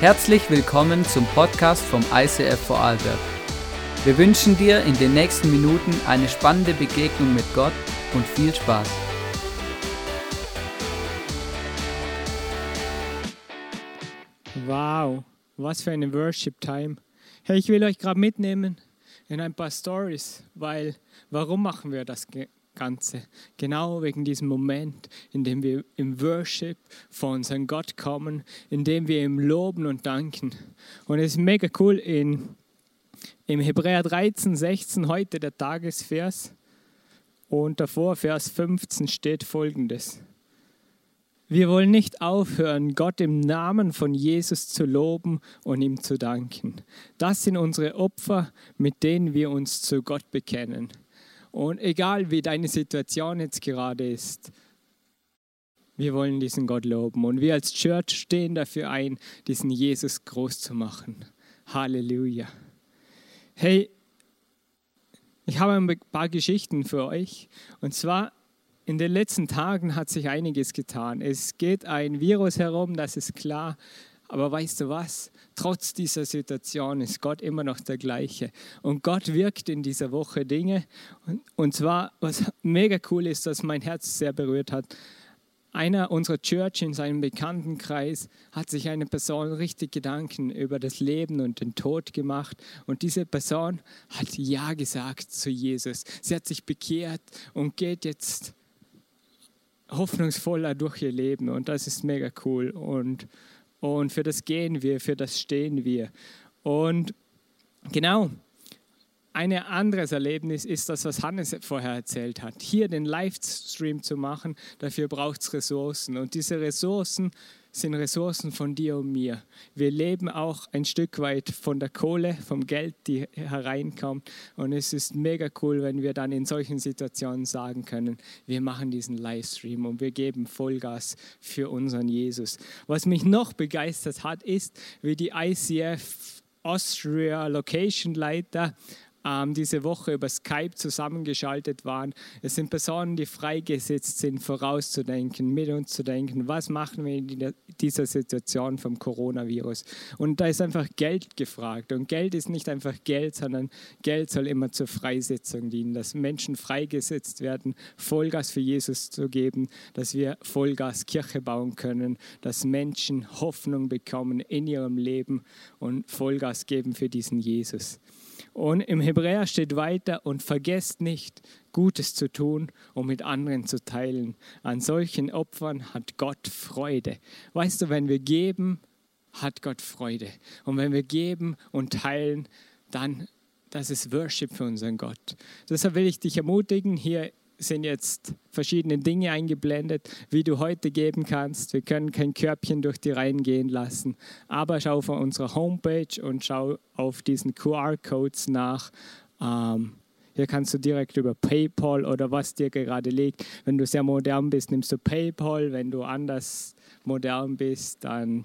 Herzlich willkommen zum Podcast vom ICF Vorarlberg. Wir wünschen dir in den nächsten Minuten eine spannende Begegnung mit Gott und viel Spaß. Wow, was für eine Worship Time. Hey, ich will euch gerade mitnehmen in ein paar Stories, weil warum machen wir das Ganze. Genau wegen diesem Moment, in dem wir im Worship vor unseren Gott kommen, in dem wir ihm loben und danken. Und es ist mega cool in, im Hebräer 13, 16 heute der Tagesvers und davor Vers 15 steht folgendes. Wir wollen nicht aufhören, Gott im Namen von Jesus zu loben und ihm zu danken. Das sind unsere Opfer, mit denen wir uns zu Gott bekennen. Und egal wie deine Situation jetzt gerade ist, wir wollen diesen Gott loben. Und wir als Church stehen dafür ein, diesen Jesus groß zu machen. Halleluja. Hey, ich habe ein paar Geschichten für euch. Und zwar, in den letzten Tagen hat sich einiges getan. Es geht ein Virus herum, das ist klar. Aber weißt du was? Trotz dieser Situation ist Gott immer noch der gleiche. Und Gott wirkt in dieser Woche Dinge. Und, zwar, was mega cool ist, dass mein Herz sehr berührt hat. Einer unserer Church in seinem Bekanntenkreis hat sich eine Person richtig Gedanken über das Leben und den Tod gemacht. Und diese Person hat Ja gesagt zu Jesus. Sie hat sich bekehrt und geht jetzt hoffnungsvoller durch ihr Leben. Und das ist mega cool. Und und für das gehen wir, für das stehen wir. Und genau, ein anderes Erlebnis ist das, was Hannes vorher erzählt hat. Hier den Livestream zu machen, dafür braucht es Ressourcen. Und diese Ressourcen sind Ressourcen von dir und mir. Wir leben auch ein Stück weit von der Kohle, vom Geld, die hereinkommt. Und es ist mega cool, wenn wir dann in solchen Situationen sagen können, wir machen diesen Livestream und wir geben Vollgas für unseren Jesus. Was mich noch begeistert hat, ist, wie die ICF Austria Location Leiter ähm, diese Woche über Skype zusammengeschaltet waren. Es sind Personen, die freigesetzt sind, vorauszudenken, mit uns zu denken, was machen wir in dieser Situation vom Coronavirus. Und da ist einfach Geld gefragt. Und Geld ist nicht einfach Geld, sondern Geld soll immer zur Freisetzung dienen, dass Menschen freigesetzt werden, Vollgas für Jesus zu geben, dass wir Vollgas Kirche bauen können, dass Menschen Hoffnung bekommen in ihrem Leben und Vollgas geben für diesen Jesus. Und im Hebräer steht weiter, und vergesst nicht, Gutes zu tun und mit anderen zu teilen. An solchen Opfern hat Gott Freude. Weißt du, wenn wir geben, hat Gott Freude. Und wenn wir geben und teilen, dann das ist Worship für unseren Gott. Deshalb will ich dich ermutigen, hier sind jetzt verschiedene Dinge eingeblendet, wie du heute geben kannst. Wir können kein Körbchen durch die Reihen gehen lassen, aber schau auf unserer Homepage und schau auf diesen QR-Codes nach. Ähm, hier kannst du direkt über PayPal oder was dir gerade liegt. Wenn du sehr modern bist, nimmst du PayPal. Wenn du anders modern bist, dann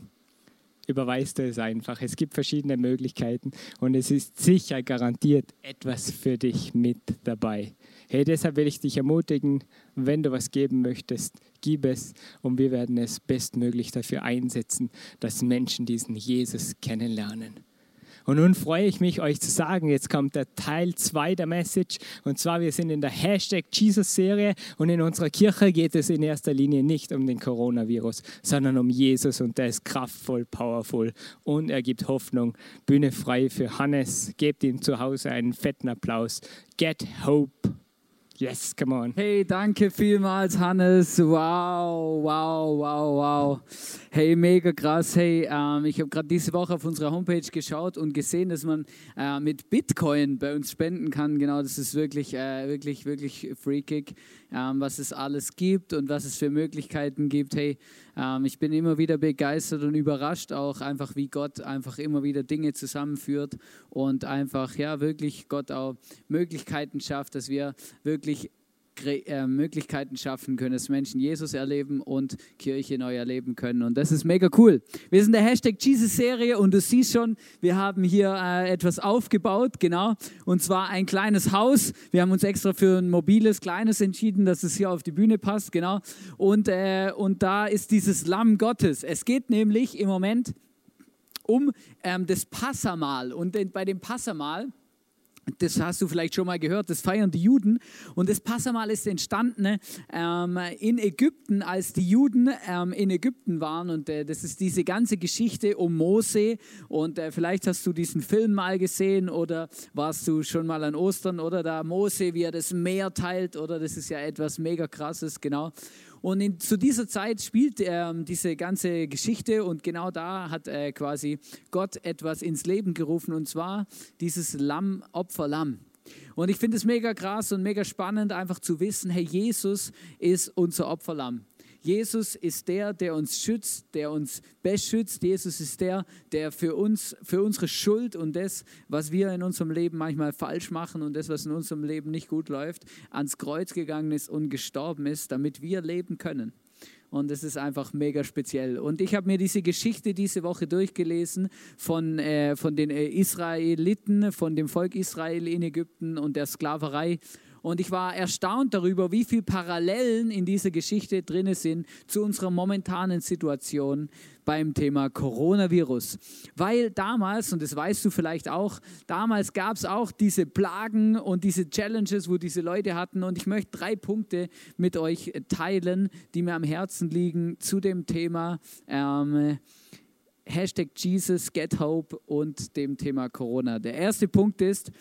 überweist du es einfach. Es gibt verschiedene Möglichkeiten und es ist sicher garantiert etwas für dich mit dabei. Hey, deshalb will ich dich ermutigen, wenn du was geben möchtest, gib es und wir werden es bestmöglich dafür einsetzen, dass Menschen diesen Jesus kennenlernen. Und nun freue ich mich, euch zu sagen, jetzt kommt der Teil 2 der Message. Und zwar, wir sind in der Hashtag Jesus-Serie und in unserer Kirche geht es in erster Linie nicht um den Coronavirus, sondern um Jesus und der ist kraftvoll, powerful und er gibt Hoffnung. Bühne frei für Hannes. Gebt ihm zu Hause einen fetten Applaus. Get Hope. Yes, come on. Hey, danke vielmals, Hannes. Wow, wow, wow, wow. Hey, mega krass. Hey, ähm, ich habe gerade diese Woche auf unserer Homepage geschaut und gesehen, dass man äh, mit Bitcoin bei uns spenden kann. Genau, das ist wirklich, äh, wirklich, wirklich freakig, ähm, was es alles gibt und was es für Möglichkeiten gibt. Hey, ähm, ich bin immer wieder begeistert und überrascht auch einfach, wie Gott einfach immer wieder Dinge zusammenführt und einfach, ja, wirklich Gott auch Möglichkeiten schafft, dass wir wirklich äh, Möglichkeiten schaffen können, dass Menschen Jesus erleben und Kirche neu erleben können. Und das ist mega cool. Wir sind der Hashtag Jesus-Serie und du siehst schon, wir haben hier äh, etwas aufgebaut, genau. Und zwar ein kleines Haus. Wir haben uns extra für ein mobiles, kleines entschieden, dass es hier auf die Bühne passt, genau. Und, äh, und da ist dieses Lamm Gottes. Es geht nämlich im Moment um ähm, das Passamal. Und bei dem Passamal, das hast du vielleicht schon mal gehört, das feiern die Juden. Und das Passamal ist entstanden ähm, in Ägypten, als die Juden ähm, in Ägypten waren. Und äh, das ist diese ganze Geschichte um Mose. Und äh, vielleicht hast du diesen Film mal gesehen oder warst du schon mal an Ostern oder da Mose, wie er das Meer teilt. Oder das ist ja etwas mega krasses, genau. Und in, zu dieser Zeit spielt äh, diese ganze Geschichte und genau da hat äh, quasi Gott etwas ins Leben gerufen und zwar dieses Lamm, Opferlamm. Und ich finde es mega krass und mega spannend, einfach zu wissen, hey, Jesus ist unser Opferlamm. Jesus ist der, der uns schützt, der uns beschützt. Jesus ist der, der für uns, für unsere Schuld und das, was wir in unserem Leben manchmal falsch machen und das, was in unserem Leben nicht gut läuft, ans Kreuz gegangen ist und gestorben ist, damit wir leben können. Und es ist einfach mega speziell. Und ich habe mir diese Geschichte diese Woche durchgelesen von, äh, von den äh, Israeliten, von dem Volk Israel in Ägypten und der Sklaverei. Und ich war erstaunt darüber, wie viele Parallelen in dieser Geschichte drin sind zu unserer momentanen Situation beim Thema Coronavirus. Weil damals, und das weißt du vielleicht auch, damals gab es auch diese Plagen und diese Challenges, wo diese Leute hatten. Und ich möchte drei Punkte mit euch teilen, die mir am Herzen liegen zu dem Thema. Ähm, Hashtag Jesus, Get Hope und dem Thema Corona. Der erste Punkt ist,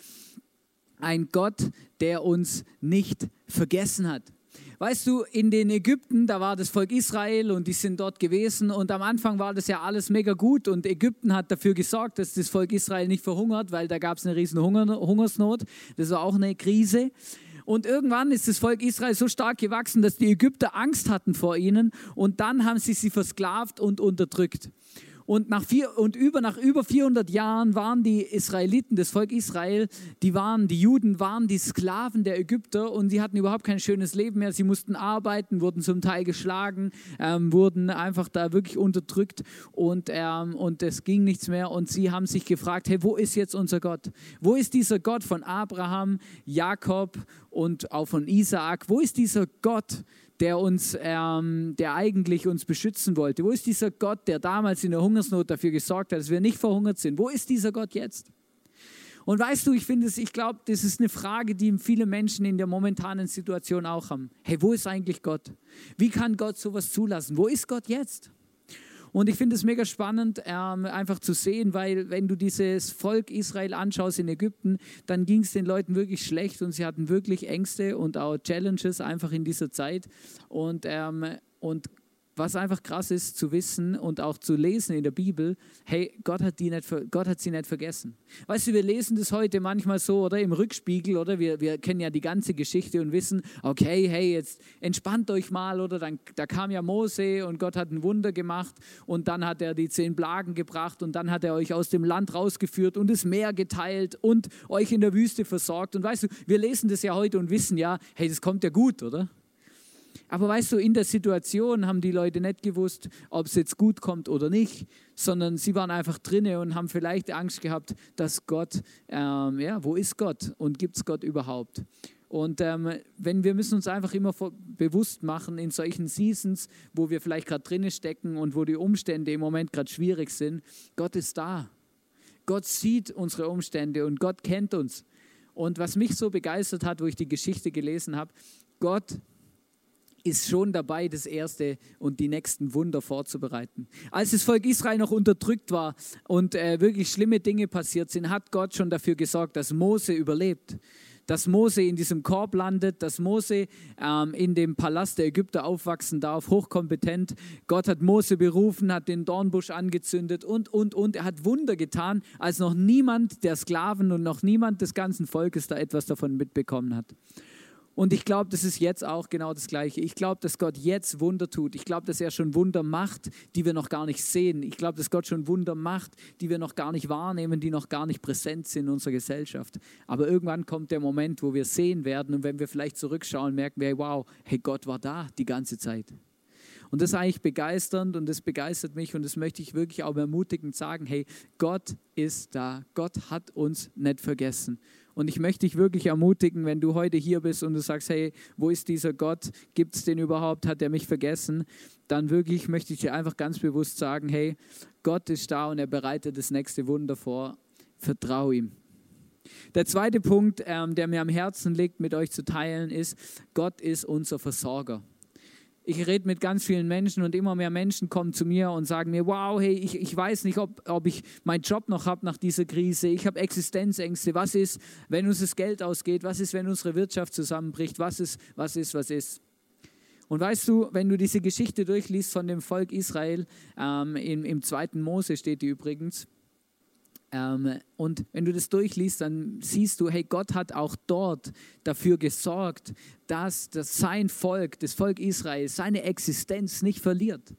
ein Gott, der uns nicht vergessen hat. Weißt du, in den Ägypten, da war das Volk Israel und die sind dort gewesen und am Anfang war das ja alles mega gut und Ägypten hat dafür gesorgt, dass das Volk Israel nicht verhungert, weil da gab es eine riesen Hunger, Hungersnot. Das war auch eine Krise. Und irgendwann ist das Volk Israel so stark gewachsen, dass die Ägypter Angst hatten vor ihnen und dann haben sie sie versklavt und unterdrückt. Und, nach vier, und über, nach über 400 Jahren waren die Israeliten, das Volk Israel, die waren, die Juden waren die Sklaven der Ägypter und sie hatten überhaupt kein schönes Leben mehr. Sie mussten arbeiten, wurden zum Teil geschlagen, ähm, wurden einfach da wirklich unterdrückt und, ähm, und es ging nichts mehr. Und sie haben sich gefragt, hey, wo ist jetzt unser Gott? Wo ist dieser Gott von Abraham, Jakob und auch von Isaak? Wo ist dieser Gott, der uns, ähm, der eigentlich uns beschützen wollte? Wo ist dieser Gott, der damals in der Hungersnot dafür gesorgt hat, dass wir nicht verhungert sind? Wo ist dieser Gott jetzt? Und weißt du, ich finde es, ich glaube, das ist eine Frage, die viele Menschen in der momentanen Situation auch haben. Hey, wo ist eigentlich Gott? Wie kann Gott sowas zulassen? Wo ist Gott jetzt? Und ich finde es mega spannend, ähm, einfach zu sehen, weil wenn du dieses Volk Israel anschaust in Ägypten, dann ging es den Leuten wirklich schlecht und sie hatten wirklich Ängste und auch Challenges einfach in dieser Zeit. Und, ähm, und was einfach krass ist zu wissen und auch zu lesen in der Bibel, hey, Gott hat, die nicht, Gott hat sie nicht vergessen. Weißt du, wir lesen das heute manchmal so, oder im Rückspiegel, oder wir, wir kennen ja die ganze Geschichte und wissen, okay, hey, jetzt entspannt euch mal, oder dann, da kam ja Mose und Gott hat ein Wunder gemacht und dann hat er die zehn Plagen gebracht und dann hat er euch aus dem Land rausgeführt und das Meer geteilt und euch in der Wüste versorgt. Und weißt du, wir lesen das ja heute und wissen ja, hey, das kommt ja gut, oder? Aber weißt du, in der Situation haben die Leute nicht gewusst, ob es jetzt gut kommt oder nicht, sondern sie waren einfach drinne und haben vielleicht Angst gehabt, dass Gott, ähm, ja, wo ist Gott und gibt es Gott überhaupt? Und ähm, wenn wir müssen uns einfach immer bewusst machen in solchen Seasons, wo wir vielleicht gerade drinne stecken und wo die Umstände im Moment gerade schwierig sind, Gott ist da. Gott sieht unsere Umstände und Gott kennt uns. Und was mich so begeistert hat, wo ich die Geschichte gelesen habe, Gott ist schon dabei, das erste und die nächsten Wunder vorzubereiten. Als das Volk Israel noch unterdrückt war und äh, wirklich schlimme Dinge passiert sind, hat Gott schon dafür gesorgt, dass Mose überlebt. Dass Mose in diesem Korb landet, dass Mose ähm, in dem Palast der Ägypter aufwachsen darf, hochkompetent. Gott hat Mose berufen, hat den Dornbusch angezündet und, und, und. Er hat Wunder getan, als noch niemand der Sklaven und noch niemand des ganzen Volkes da etwas davon mitbekommen hat. Und ich glaube, das ist jetzt auch genau das Gleiche. Ich glaube, dass Gott jetzt Wunder tut. Ich glaube, dass er schon Wunder macht, die wir noch gar nicht sehen. Ich glaube, dass Gott schon Wunder macht, die wir noch gar nicht wahrnehmen, die noch gar nicht präsent sind in unserer Gesellschaft. Aber irgendwann kommt der Moment, wo wir sehen werden und wenn wir vielleicht zurückschauen, merken wir, wow, hey, Gott war da die ganze Zeit. Und das ist eigentlich begeisternd und das begeistert mich und das möchte ich wirklich auch ermutigend sagen, hey, Gott ist da. Gott hat uns nicht vergessen. Und ich möchte dich wirklich ermutigen, wenn du heute hier bist und du sagst, hey, wo ist dieser Gott? Gibt es den überhaupt? Hat er mich vergessen? Dann wirklich möchte ich dir einfach ganz bewusst sagen, hey, Gott ist da und er bereitet das nächste Wunder vor. Vertrau ihm. Der zweite Punkt, ähm, der mir am Herzen liegt, mit euch zu teilen, ist, Gott ist unser Versorger. Ich rede mit ganz vielen Menschen und immer mehr Menschen kommen zu mir und sagen mir, wow, hey, ich, ich weiß nicht, ob, ob ich meinen Job noch habe nach dieser Krise. Ich habe Existenzängste. Was ist, wenn uns das Geld ausgeht? Was ist, wenn unsere Wirtschaft zusammenbricht? Was ist, was ist, was ist? Und weißt du, wenn du diese Geschichte durchliest von dem Volk Israel, ähm, im, im zweiten Mose steht die übrigens, ähm, und wenn du das durchliest, dann siehst du, hey, Gott hat auch dort dafür gesorgt, dass das sein Volk, das Volk Israel, seine Existenz nicht verliert.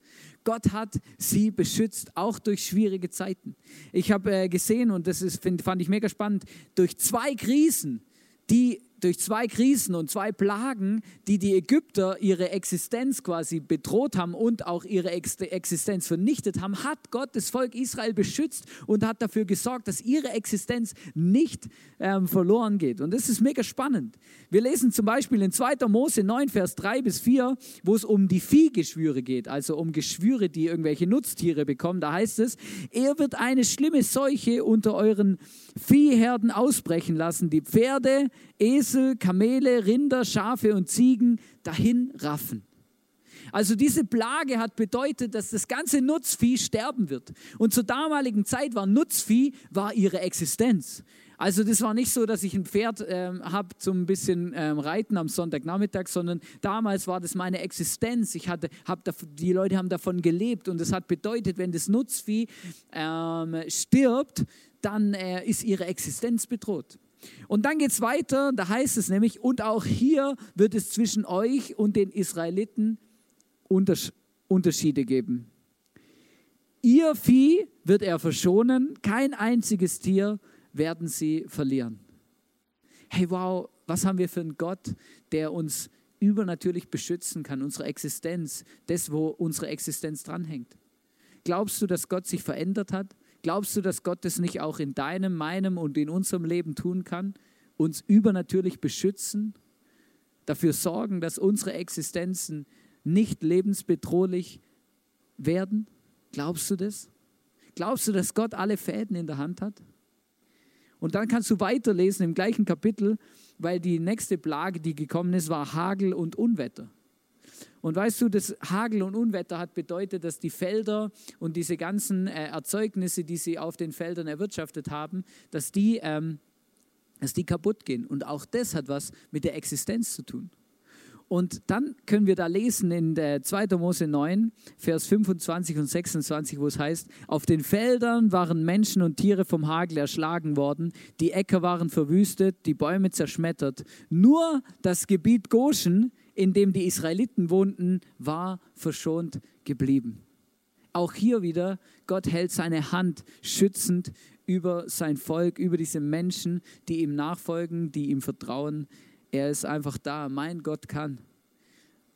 Gott hat sie beschützt, auch durch schwierige Zeiten. Ich habe äh, gesehen, und das ist, find, fand ich mega spannend, durch zwei Krisen, die durch zwei Krisen und zwei Plagen, die die Ägypter ihre Existenz quasi bedroht haben und auch ihre Existenz vernichtet haben, hat Gott das Volk Israel beschützt und hat dafür gesorgt, dass ihre Existenz nicht ähm, verloren geht. Und das ist mega spannend. Wir lesen zum Beispiel in 2. Mose 9, Vers 3 bis 4, wo es um die Viehgeschwüre geht, also um Geschwüre, die irgendwelche Nutztiere bekommen. Da heißt es, er wird eine schlimme Seuche unter euren Viehherden ausbrechen lassen, die Pferde, Esel, Kamele, Rinder, Schafe und Ziegen dahin raffen. Also diese Plage hat bedeutet, dass das ganze Nutzvieh sterben wird. Und zur damaligen Zeit war Nutzvieh war ihre Existenz. Also das war nicht so, dass ich ein Pferd ähm, habe zum bisschen ähm, Reiten am Sonntagnachmittag, sondern damals war das meine Existenz. Ich hatte, hab die Leute haben davon gelebt und das hat bedeutet, wenn das Nutzvieh ähm, stirbt, dann äh, ist ihre Existenz bedroht. Und dann geht es weiter, da heißt es nämlich, und auch hier wird es zwischen euch und den Israeliten Unters Unterschiede geben. Ihr Vieh wird er verschonen, kein einziges Tier werden sie verlieren. Hey, wow, was haben wir für einen Gott, der uns übernatürlich beschützen kann, unsere Existenz, das, wo unsere Existenz dranhängt. Glaubst du, dass Gott sich verändert hat? Glaubst du, dass Gott es nicht auch in deinem, meinem und in unserem Leben tun kann? Uns übernatürlich beschützen? Dafür sorgen, dass unsere Existenzen nicht lebensbedrohlich werden? Glaubst du das? Glaubst du, dass Gott alle Fäden in der Hand hat? Und dann kannst du weiterlesen im gleichen Kapitel, weil die nächste Plage, die gekommen ist, war Hagel und Unwetter. Und weißt du, das Hagel und Unwetter hat bedeutet, dass die Felder und diese ganzen äh, Erzeugnisse, die sie auf den Feldern erwirtschaftet haben, dass die, ähm, dass die kaputt gehen. Und auch das hat was mit der Existenz zu tun. Und dann können wir da lesen in der 2. Mose 9, Vers 25 und 26, wo es heißt, auf den Feldern waren Menschen und Tiere vom Hagel erschlagen worden, die Äcker waren verwüstet, die Bäume zerschmettert. Nur das Gebiet Goshen in dem die Israeliten wohnten, war verschont geblieben. Auch hier wieder, Gott hält seine Hand schützend über sein Volk, über diese Menschen, die ihm nachfolgen, die ihm vertrauen. Er ist einfach da. Mein Gott kann.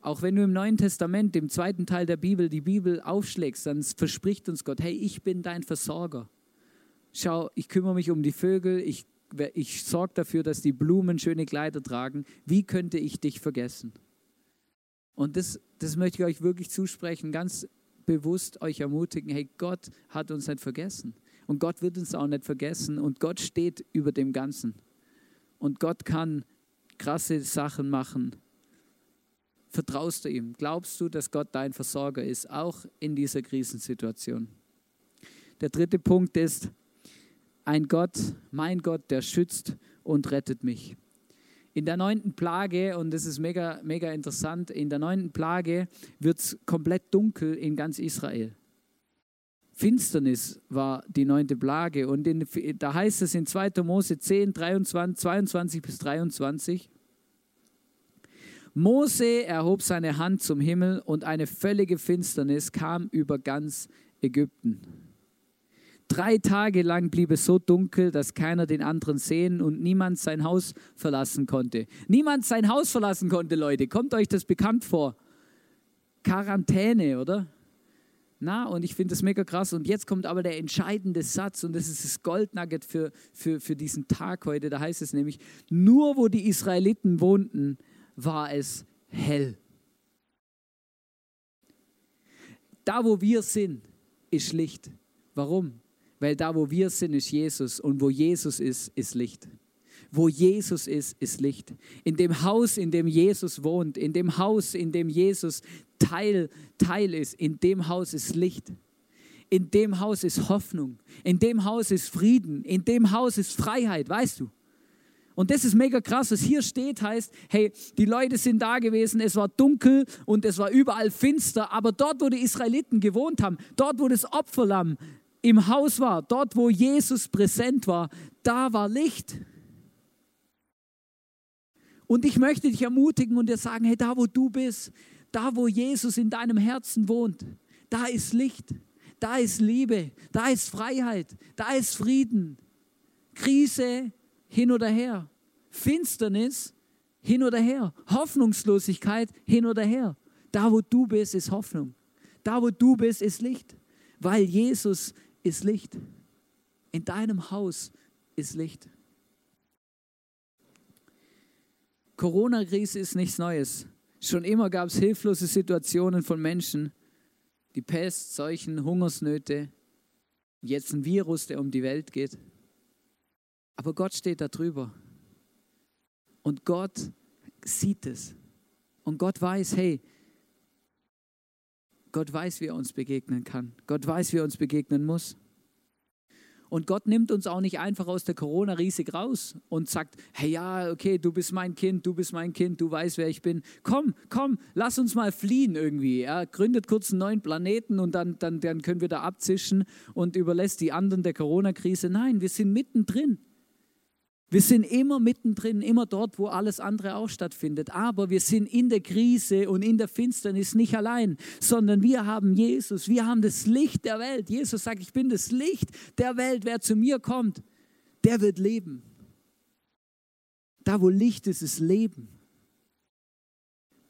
Auch wenn du im Neuen Testament, im zweiten Teil der Bibel, die Bibel aufschlägst, dann verspricht uns Gott, hey, ich bin dein Versorger. Schau, ich kümmere mich um die Vögel, ich, ich sorge dafür, dass die Blumen schöne Kleider tragen. Wie könnte ich dich vergessen? Und das, das möchte ich euch wirklich zusprechen, ganz bewusst euch ermutigen, hey, Gott hat uns nicht vergessen. Und Gott wird uns auch nicht vergessen. Und Gott steht über dem Ganzen. Und Gott kann krasse Sachen machen. Vertraust du ihm? Glaubst du, dass Gott dein Versorger ist, auch in dieser Krisensituation? Der dritte Punkt ist, ein Gott, mein Gott, der schützt und rettet mich. In der neunten Plage, und das ist mega, mega interessant, in der neunten Plage wird es komplett dunkel in ganz Israel. Finsternis war die neunte Plage. Und in, da heißt es in 2. Mose 10, 23, 22 bis 23, Mose erhob seine Hand zum Himmel und eine völlige Finsternis kam über ganz Ägypten. Drei Tage lang blieb es so dunkel, dass keiner den anderen sehen und niemand sein Haus verlassen konnte. Niemand sein Haus verlassen konnte, Leute. Kommt euch das bekannt vor? Quarantäne, oder? Na, und ich finde das mega krass. Und jetzt kommt aber der entscheidende Satz, und das ist das Goldnugget für, für, für diesen Tag heute. Da heißt es nämlich: Nur wo die Israeliten wohnten, war es hell. Da, wo wir sind, ist Licht. Warum? Weil da, wo wir sind, ist Jesus. Und wo Jesus ist, ist Licht. Wo Jesus ist, ist Licht. In dem Haus, in dem Jesus wohnt, in dem Haus, in dem Jesus Teil, Teil ist, in dem Haus ist Licht. In dem Haus ist Hoffnung. In dem Haus ist Frieden. In dem Haus ist Freiheit, weißt du? Und das ist mega krass, was hier steht, heißt, hey, die Leute sind da gewesen, es war dunkel und es war überall finster, aber dort, wo die Israeliten gewohnt haben, dort, wo das Opferlamm im Haus war, dort, wo Jesus präsent war, da war Licht. Und ich möchte dich ermutigen und dir sagen, hey, da, wo du bist, da, wo Jesus in deinem Herzen wohnt, da ist Licht, da ist Liebe, da ist Freiheit, da ist Frieden. Krise, hin oder her. Finsternis hin oder her. Hoffnungslosigkeit hin oder her. Da, wo du bist, ist Hoffnung. Da, wo du bist, ist Licht. Weil Jesus ist Licht. In deinem Haus ist Licht. Corona-Krise ist nichts Neues. Schon immer gab es hilflose Situationen von Menschen. Die Pest, Seuchen, Hungersnöte. Jetzt ein Virus, der um die Welt geht. Aber Gott steht da drüber. Und Gott sieht es. Und Gott weiß, hey, Gott weiß, wie er uns begegnen kann. Gott weiß, wie er uns begegnen muss. Und Gott nimmt uns auch nicht einfach aus der Corona riesig raus und sagt, hey ja, okay, du bist mein Kind, du bist mein Kind, du weißt, wer ich bin. Komm, komm, lass uns mal fliehen irgendwie. Er gründet kurz einen neuen Planeten und dann, dann, dann können wir da abzischen und überlässt die anderen der Corona-Krise. Nein, wir sind mittendrin. Wir sind immer mittendrin, immer dort, wo alles andere auch stattfindet. Aber wir sind in der Krise und in der Finsternis nicht allein, sondern wir haben Jesus. Wir haben das Licht der Welt. Jesus sagt, ich bin das Licht der Welt. Wer zu mir kommt, der wird leben. Da, wo Licht ist, ist Leben.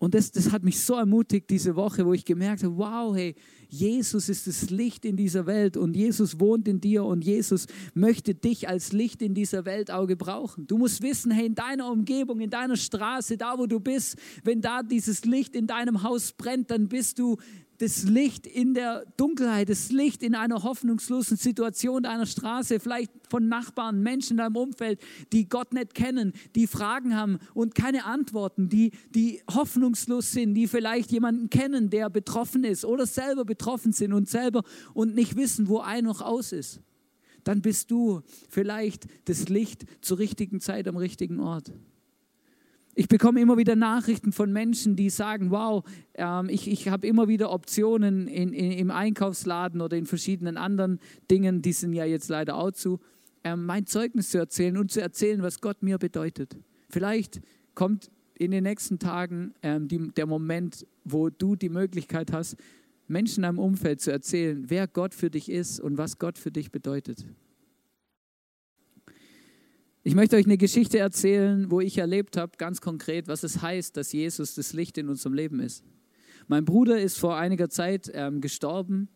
Und das, das hat mich so ermutigt diese Woche, wo ich gemerkt habe, wow, hey, Jesus ist das Licht in dieser Welt und Jesus wohnt in dir und Jesus möchte dich als Licht in dieser Welt auch gebrauchen. Du musst wissen, hey, in deiner Umgebung, in deiner Straße, da wo du bist, wenn da dieses Licht in deinem Haus brennt, dann bist du das Licht in der Dunkelheit, das Licht in einer hoffnungslosen Situation deiner Straße, vielleicht von Nachbarn, Menschen in deinem Umfeld, die Gott nicht kennen, die Fragen haben und keine Antworten, die, die hoffnungslos sind, die vielleicht jemanden kennen, der betroffen ist oder selber betroffen sind und selber und nicht wissen, wo ein noch aus ist. Dann bist du vielleicht das Licht zur richtigen Zeit am richtigen Ort. Ich bekomme immer wieder Nachrichten von Menschen, die sagen, wow, ähm, ich, ich habe immer wieder Optionen in, in, im Einkaufsladen oder in verschiedenen anderen Dingen, die sind ja jetzt leider auch zu, ähm, mein Zeugnis zu erzählen und zu erzählen, was Gott mir bedeutet. Vielleicht kommt in den nächsten Tagen ähm, die, der Moment, wo du die Möglichkeit hast, Menschen am Umfeld zu erzählen, wer Gott für dich ist und was Gott für dich bedeutet. Ich möchte euch eine Geschichte erzählen, wo ich erlebt habe, ganz konkret, was es heißt, dass Jesus das Licht in unserem Leben ist. Mein Bruder ist vor einiger Zeit ähm, gestorben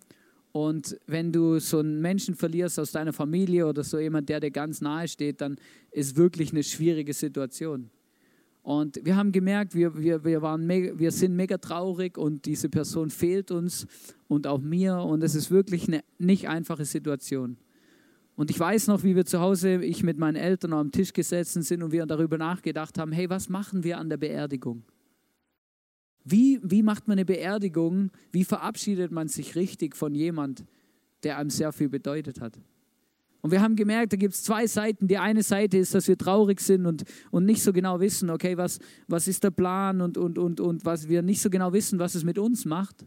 und wenn du so einen Menschen verlierst aus deiner Familie oder so jemand, der dir ganz nahe steht, dann ist wirklich eine schwierige Situation. Und wir haben gemerkt, wir, wir, wir, waren mega, wir sind mega traurig und diese Person fehlt uns und auch mir und es ist wirklich eine nicht einfache Situation. Und ich weiß noch, wie wir zu Hause, ich mit meinen Eltern am Tisch gesessen sind und wir darüber nachgedacht haben, hey, was machen wir an der Beerdigung? Wie, wie macht man eine Beerdigung? Wie verabschiedet man sich richtig von jemand, der einem sehr viel bedeutet hat? Und wir haben gemerkt, da gibt es zwei Seiten. Die eine Seite ist, dass wir traurig sind und, und nicht so genau wissen, okay, was, was ist der Plan und, und, und, und was wir nicht so genau wissen, was es mit uns macht.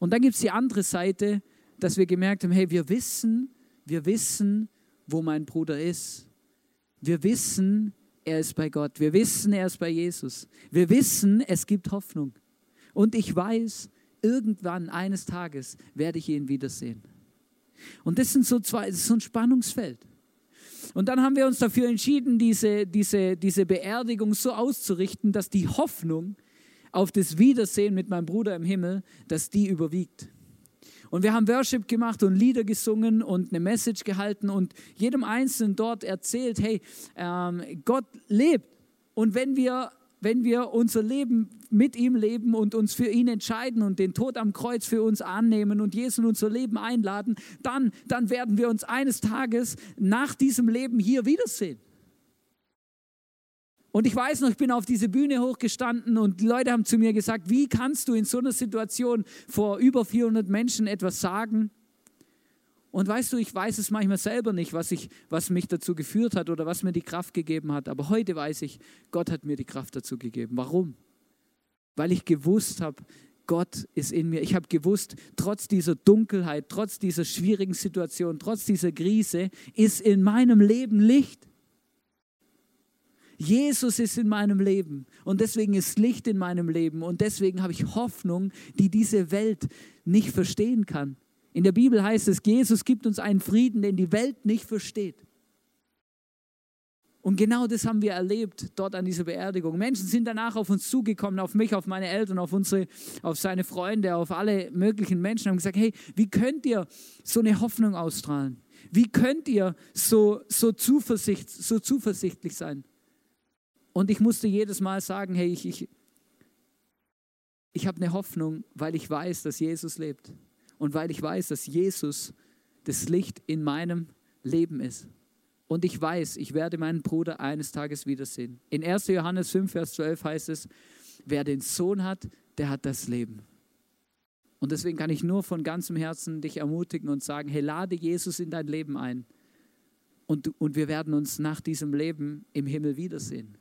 Und dann gibt es die andere Seite, dass wir gemerkt haben, hey, wir wissen, wir wissen, wo mein Bruder ist. Wir wissen, er ist bei Gott. Wir wissen, er ist bei Jesus. Wir wissen, es gibt Hoffnung. Und ich weiß, irgendwann eines Tages werde ich ihn wiedersehen. Und das sind so zwei, das ist so ein Spannungsfeld. Und dann haben wir uns dafür entschieden, diese, diese, diese Beerdigung so auszurichten, dass die Hoffnung auf das Wiedersehen mit meinem Bruder im Himmel, dass die überwiegt. Und wir haben Worship gemacht und Lieder gesungen und eine Message gehalten und jedem Einzelnen dort erzählt, hey, ähm, Gott lebt. Und wenn wir, wenn wir unser Leben mit ihm leben und uns für ihn entscheiden und den Tod am Kreuz für uns annehmen und Jesus in unser Leben einladen, dann, dann werden wir uns eines Tages nach diesem Leben hier wiedersehen. Und ich weiß noch, ich bin auf diese Bühne hochgestanden und die Leute haben zu mir gesagt, wie kannst du in so einer Situation vor über 400 Menschen etwas sagen? Und weißt du, ich weiß es manchmal selber nicht, was, ich, was mich dazu geführt hat oder was mir die Kraft gegeben hat. Aber heute weiß ich, Gott hat mir die Kraft dazu gegeben. Warum? Weil ich gewusst habe, Gott ist in mir. Ich habe gewusst, trotz dieser Dunkelheit, trotz dieser schwierigen Situation, trotz dieser Krise, ist in meinem Leben Licht. Jesus ist in meinem Leben und deswegen ist Licht in meinem Leben und deswegen habe ich Hoffnung, die diese Welt nicht verstehen kann. In der Bibel heißt es, Jesus gibt uns einen Frieden, den die Welt nicht versteht. Und genau das haben wir erlebt dort an dieser Beerdigung. Menschen sind danach auf uns zugekommen, auf mich, auf meine Eltern, auf unsere, auf seine Freunde, auf alle möglichen Menschen, haben gesagt: Hey, wie könnt ihr so eine Hoffnung ausstrahlen? Wie könnt ihr so, so, Zuversicht, so zuversichtlich sein? Und ich musste jedes Mal sagen, hey, ich, ich, ich habe eine Hoffnung, weil ich weiß, dass Jesus lebt. Und weil ich weiß, dass Jesus das Licht in meinem Leben ist. Und ich weiß, ich werde meinen Bruder eines Tages wiedersehen. In 1. Johannes 5, Vers 12 heißt es, wer den Sohn hat, der hat das Leben. Und deswegen kann ich nur von ganzem Herzen dich ermutigen und sagen, hey, lade Jesus in dein Leben ein. Und, und wir werden uns nach diesem Leben im Himmel wiedersehen.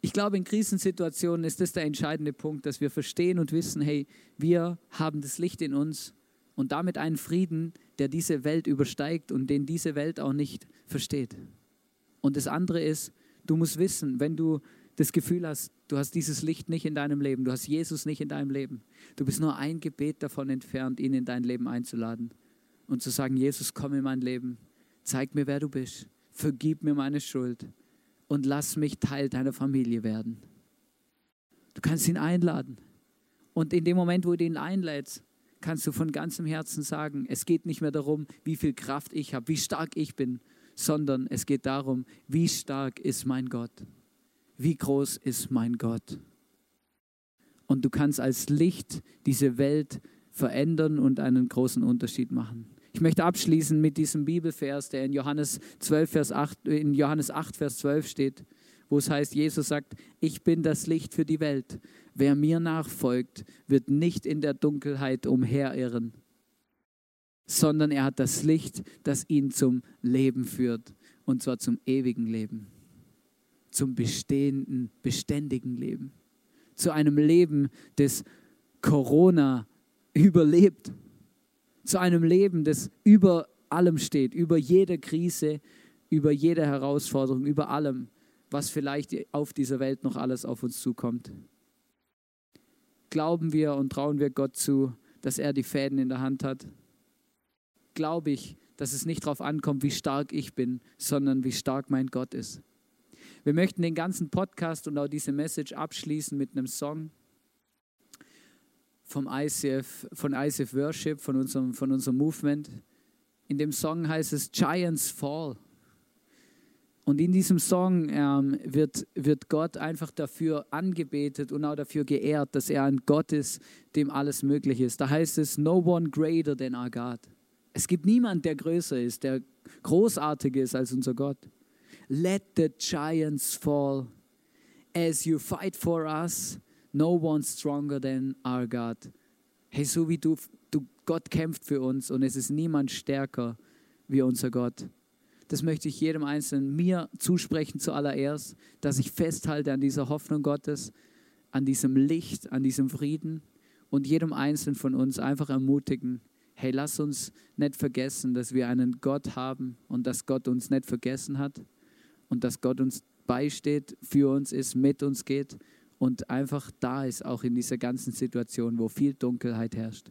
Ich glaube, in Krisensituationen ist das der entscheidende Punkt, dass wir verstehen und wissen, hey, wir haben das Licht in uns und damit einen Frieden, der diese Welt übersteigt und den diese Welt auch nicht versteht. Und das andere ist, du musst wissen, wenn du das Gefühl hast, du hast dieses Licht nicht in deinem Leben, du hast Jesus nicht in deinem Leben, du bist nur ein Gebet davon entfernt, ihn in dein Leben einzuladen und zu sagen, Jesus, komm in mein Leben, zeig mir, wer du bist, vergib mir meine Schuld und lass mich Teil deiner Familie werden. Du kannst ihn einladen. Und in dem Moment, wo du ihn einlädst, kannst du von ganzem Herzen sagen, es geht nicht mehr darum, wie viel Kraft ich habe, wie stark ich bin, sondern es geht darum, wie stark ist mein Gott, wie groß ist mein Gott. Und du kannst als Licht diese Welt verändern und einen großen Unterschied machen. Ich möchte abschließen mit diesem Bibelvers, der in Johannes 12, Vers 8, in Johannes 8, Vers 12 steht, wo es heißt, Jesus sagt, ich bin das Licht für die Welt. Wer mir nachfolgt, wird nicht in der Dunkelheit umherirren, sondern er hat das Licht, das ihn zum Leben führt, und zwar zum ewigen Leben, zum bestehenden, beständigen Leben, zu einem Leben, das Corona überlebt zu einem Leben, das über allem steht, über jede Krise, über jede Herausforderung, über allem, was vielleicht auf dieser Welt noch alles auf uns zukommt. Glauben wir und trauen wir Gott zu, dass er die Fäden in der Hand hat? Glaube ich, dass es nicht darauf ankommt, wie stark ich bin, sondern wie stark mein Gott ist. Wir möchten den ganzen Podcast und auch diese Message abschließen mit einem Song vom ICF, von ICF Worship, von unserem, von unserem Movement. In dem Song heißt es Giants Fall. Und in diesem Song ähm, wird, wird Gott einfach dafür angebetet und auch dafür geehrt, dass er ein Gott ist, dem alles möglich ist. Da heißt es, no one greater than our God. Es gibt niemand, der größer ist, der großartiger ist als unser Gott. Let the giants fall as you fight for us No one stronger than our God. Hey, so wie du, du, Gott kämpft für uns und es ist niemand stärker wie unser Gott. Das möchte ich jedem Einzelnen mir zusprechen zuallererst, dass ich festhalte an dieser Hoffnung Gottes, an diesem Licht, an diesem Frieden und jedem Einzelnen von uns einfach ermutigen, hey, lass uns nicht vergessen, dass wir einen Gott haben und dass Gott uns nicht vergessen hat und dass Gott uns beisteht, für uns ist, mit uns geht und einfach da ist, auch in dieser ganzen Situation, wo viel Dunkelheit herrscht.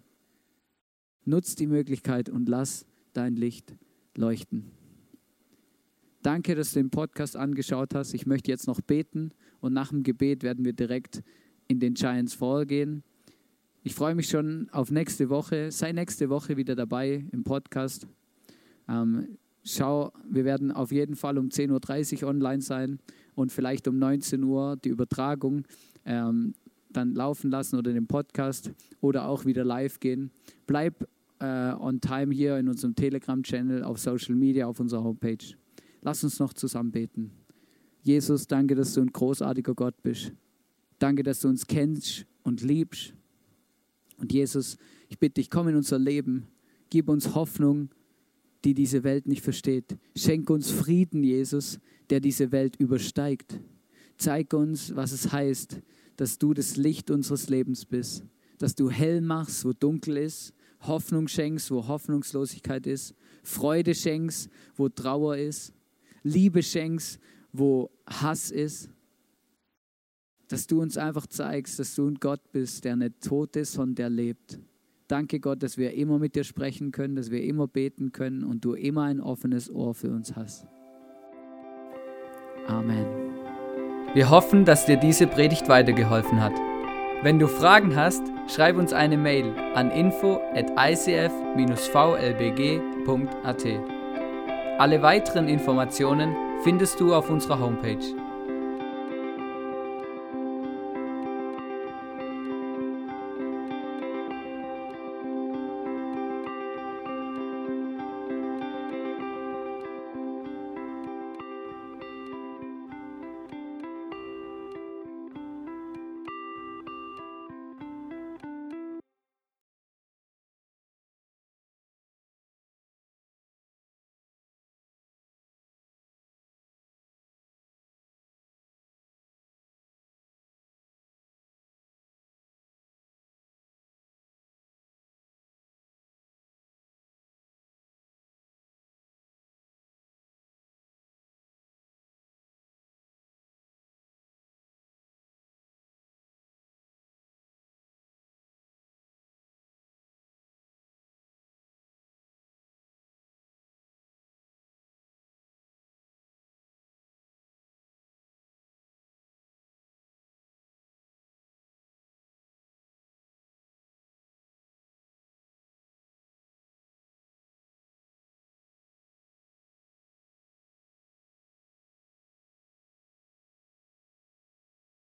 Nutz die Möglichkeit und lass dein Licht leuchten. Danke, dass du den Podcast angeschaut hast. Ich möchte jetzt noch beten und nach dem Gebet werden wir direkt in den Giants Fall gehen. ich freue mich schon auf nächste Woche. Sei nächste Woche wieder dabei im Podcast. Ähm, schau, wir werden auf jeden Fall um 10.30 Uhr online sein und vielleicht um 19 Uhr die Übertragung ähm, dann laufen lassen oder den Podcast oder auch wieder live gehen. Bleib äh, on time hier in unserem Telegram-Channel, auf Social Media, auf unserer Homepage. Lass uns noch zusammen beten. Jesus, danke, dass du ein großartiger Gott bist. Danke, dass du uns kennst und liebst. Und Jesus, ich bitte dich, komm in unser Leben. Gib uns Hoffnung, die diese Welt nicht versteht. Schenk uns Frieden, Jesus, der diese Welt übersteigt. Zeig uns, was es heißt, dass du das Licht unseres Lebens bist. Dass du hell machst, wo dunkel ist. Hoffnung schenkst, wo Hoffnungslosigkeit ist. Freude schenkst, wo Trauer ist. Liebe schenkst, wo Hass ist dass du uns einfach zeigst, dass du ein Gott bist, der nicht tot ist, sondern der lebt. Danke Gott, dass wir immer mit dir sprechen können, dass wir immer beten können und du immer ein offenes Ohr für uns hast. Amen. Wir hoffen, dass dir diese Predigt weitergeholfen hat. Wenn du Fragen hast, schreib uns eine Mail an info at icf-vlbg.at. Alle weiteren Informationen findest du auf unserer Homepage